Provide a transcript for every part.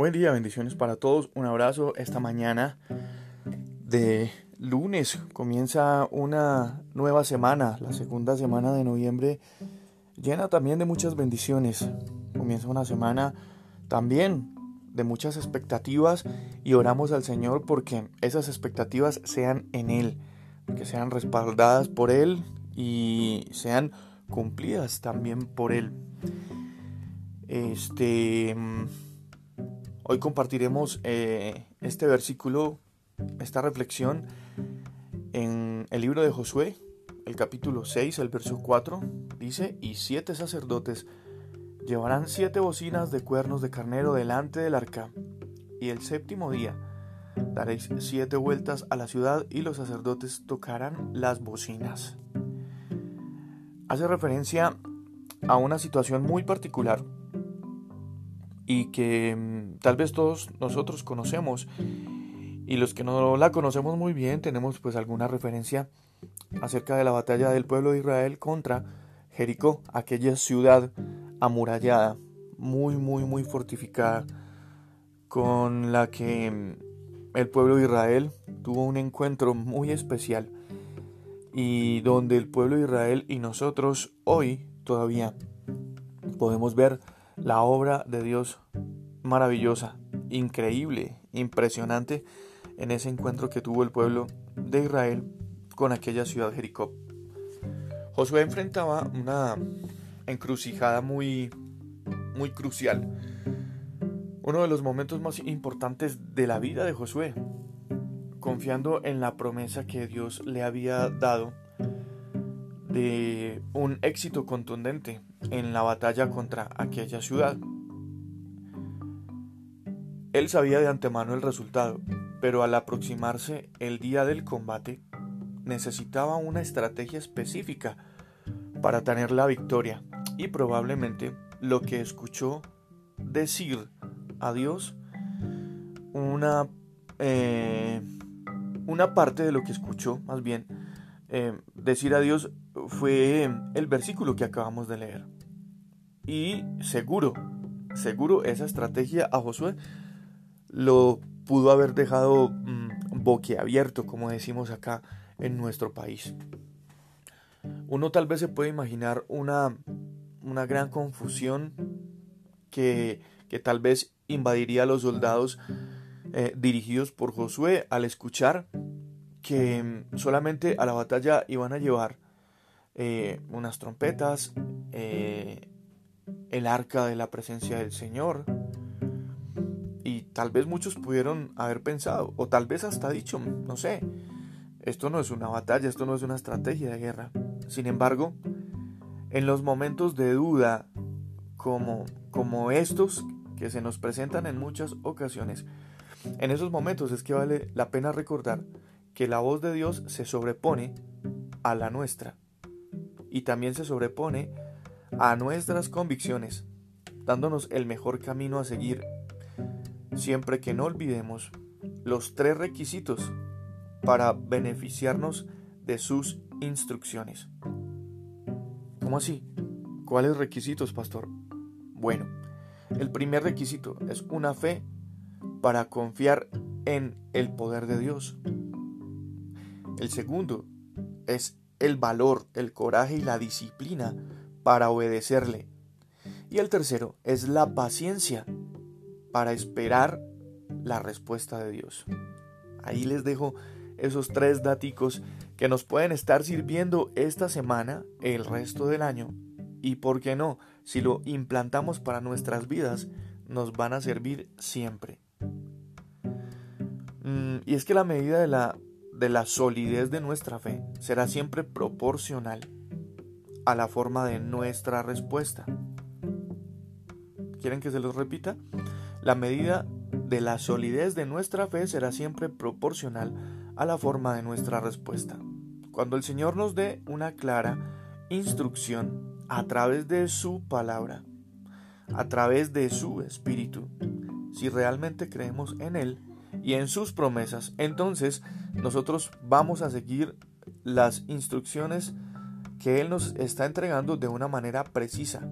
Buen día, bendiciones para todos. Un abrazo esta mañana de lunes. Comienza una nueva semana, la segunda semana de noviembre, llena también de muchas bendiciones. Comienza una semana también de muchas expectativas y oramos al Señor porque esas expectativas sean en Él, que sean respaldadas por Él y sean cumplidas también por Él. Este Hoy compartiremos eh, este versículo, esta reflexión en el libro de Josué, el capítulo 6, el verso 4, dice, y siete sacerdotes llevarán siete bocinas de cuernos de carnero delante del arca, y el séptimo día daréis siete vueltas a la ciudad y los sacerdotes tocarán las bocinas. Hace referencia a una situación muy particular y que mm, tal vez todos nosotros conocemos y los que no la conocemos muy bien tenemos pues alguna referencia acerca de la batalla del pueblo de Israel contra Jericó, aquella ciudad amurallada, muy muy muy fortificada con la que mm, el pueblo de Israel tuvo un encuentro muy especial y donde el pueblo de Israel y nosotros hoy todavía podemos ver la obra de Dios maravillosa, increíble, impresionante en ese encuentro que tuvo el pueblo de Israel con aquella ciudad Jericó. Josué enfrentaba una encrucijada muy muy crucial. Uno de los momentos más importantes de la vida de Josué, confiando en la promesa que Dios le había dado de un éxito contundente en la batalla contra aquella ciudad. Él sabía de antemano el resultado, pero al aproximarse el día del combate, necesitaba una estrategia específica para tener la victoria y probablemente lo que escuchó decir a Dios, una, eh, una parte de lo que escuchó más bien eh, decir a Dios fue el versículo que acabamos de leer. Y seguro, seguro esa estrategia a Josué lo pudo haber dejado mm, boquiabierto, como decimos acá en nuestro país. Uno tal vez se puede imaginar una, una gran confusión que, que, tal vez invadiría a los soldados eh, dirigidos por Josué al escuchar que mm, solamente a la batalla iban a llevar eh, unas trompetas, eh, el arca de la presencia del Señor. Y tal vez muchos pudieron haber pensado, o tal vez hasta dicho, no sé, esto no es una batalla, esto no es una estrategia de guerra. Sin embargo, en los momentos de duda como, como estos que se nos presentan en muchas ocasiones, en esos momentos es que vale la pena recordar que la voz de Dios se sobrepone a la nuestra y también se sobrepone a nuestras convicciones, dándonos el mejor camino a seguir, siempre que no olvidemos los tres requisitos para beneficiarnos de sus instrucciones. ¿Cómo así? ¿Cuáles requisitos, pastor? Bueno, el primer requisito es una fe para confiar en el poder de Dios. El segundo es el valor, el coraje y la disciplina para obedecerle. Y el tercero es la paciencia para esperar la respuesta de Dios. Ahí les dejo esos tres daticos que nos pueden estar sirviendo esta semana, el resto del año, y por qué no, si lo implantamos para nuestras vidas, nos van a servir siempre. Mm, y es que la medida de la de la solidez de nuestra fe será siempre proporcional a la forma de nuestra respuesta. ¿Quieren que se los repita? La medida de la solidez de nuestra fe será siempre proporcional a la forma de nuestra respuesta. Cuando el Señor nos dé una clara instrucción a través de su palabra, a través de su espíritu, si realmente creemos en Él, y en sus promesas, entonces nosotros vamos a seguir las instrucciones que Él nos está entregando de una manera precisa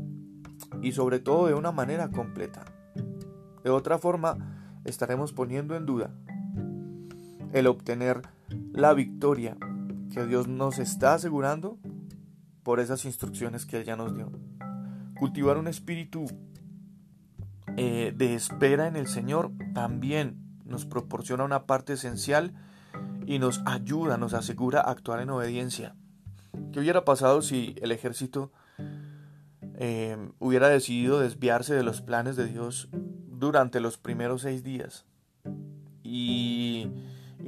y sobre todo de una manera completa. De otra forma, estaremos poniendo en duda el obtener la victoria que Dios nos está asegurando por esas instrucciones que Él ya nos dio. Cultivar un espíritu eh, de espera en el Señor también nos proporciona una parte esencial y nos ayuda, nos asegura actuar en obediencia. ¿Qué hubiera pasado si el ejército eh, hubiera decidido desviarse de los planes de Dios durante los primeros seis días y,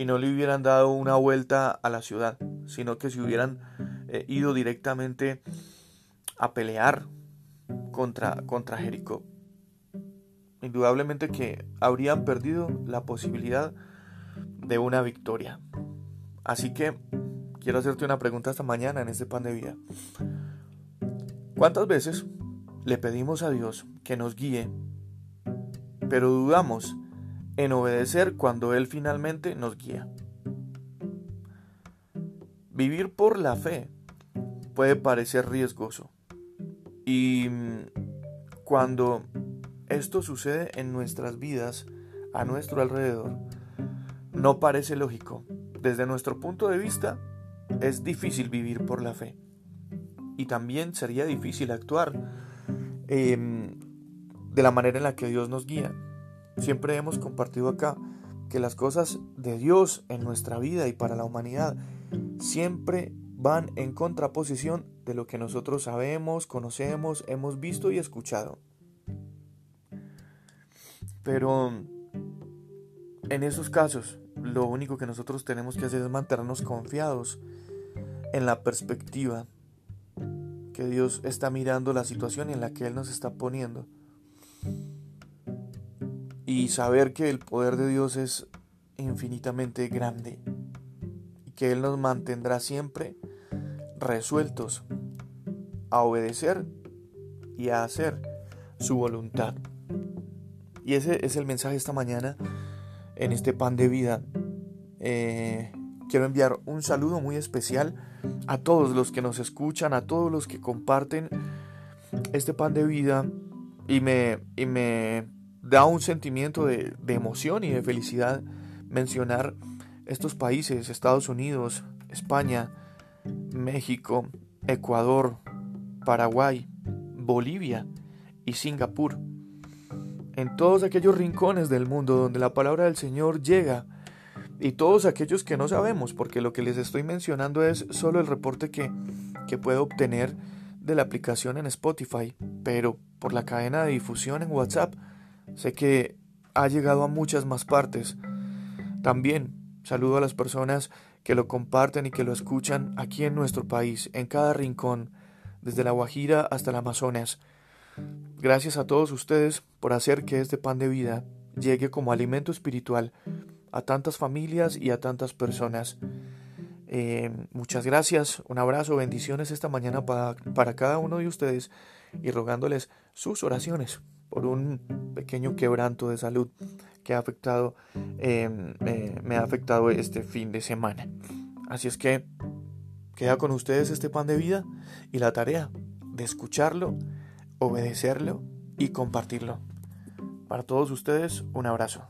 no le hubieran dado una vuelta a la ciudad, sino que se hubieran eh, ido directamente a pelear contra, contra Jericó? Indudablemente que habrían perdido la posibilidad de una victoria. Así que quiero hacerte una pregunta esta mañana en este pan de vida. ¿Cuántas veces le pedimos a Dios que nos guíe, pero dudamos en obedecer cuando Él finalmente nos guía? Vivir por la fe puede parecer riesgoso. Y cuando esto sucede en nuestras vidas, a nuestro alrededor, no parece lógico. Desde nuestro punto de vista, es difícil vivir por la fe. Y también sería difícil actuar em, de la manera en la que Dios nos guía. Siempre hemos compartido acá que las cosas de Dios en nuestra vida y para la humanidad siempre van en contraposición de lo que nosotros sabemos, conocemos, hemos visto y escuchado. Pero en esos casos, lo único que nosotros tenemos que hacer es mantenernos confiados en la perspectiva que Dios está mirando la situación en la que Él nos está poniendo. Y saber que el poder de Dios es infinitamente grande y que Él nos mantendrá siempre resueltos a obedecer y a hacer su voluntad. Y ese es el mensaje esta mañana en este pan de vida. Eh, quiero enviar un saludo muy especial a todos los que nos escuchan, a todos los que comparten este pan de vida y me, y me da un sentimiento de, de emoción y de felicidad mencionar estos países, Estados Unidos, España, México, Ecuador, Paraguay, Bolivia y Singapur en todos aquellos rincones del mundo donde la palabra del Señor llega y todos aquellos que no sabemos, porque lo que les estoy mencionando es solo el reporte que, que puedo obtener de la aplicación en Spotify, pero por la cadena de difusión en WhatsApp sé que ha llegado a muchas más partes. También saludo a las personas que lo comparten y que lo escuchan aquí en nuestro país, en cada rincón, desde la Guajira hasta el Amazonas. Gracias a todos ustedes por hacer que este pan de vida llegue como alimento espiritual a tantas familias y a tantas personas. Eh, muchas gracias, un abrazo, bendiciones esta mañana para, para cada uno de ustedes y rogándoles sus oraciones por un pequeño quebranto de salud que ha afectado, em, me ha afectado este fin de semana. Así es que queda con ustedes este pan de vida y la tarea de escucharlo obedecerlo y compartirlo. Para todos ustedes, un abrazo.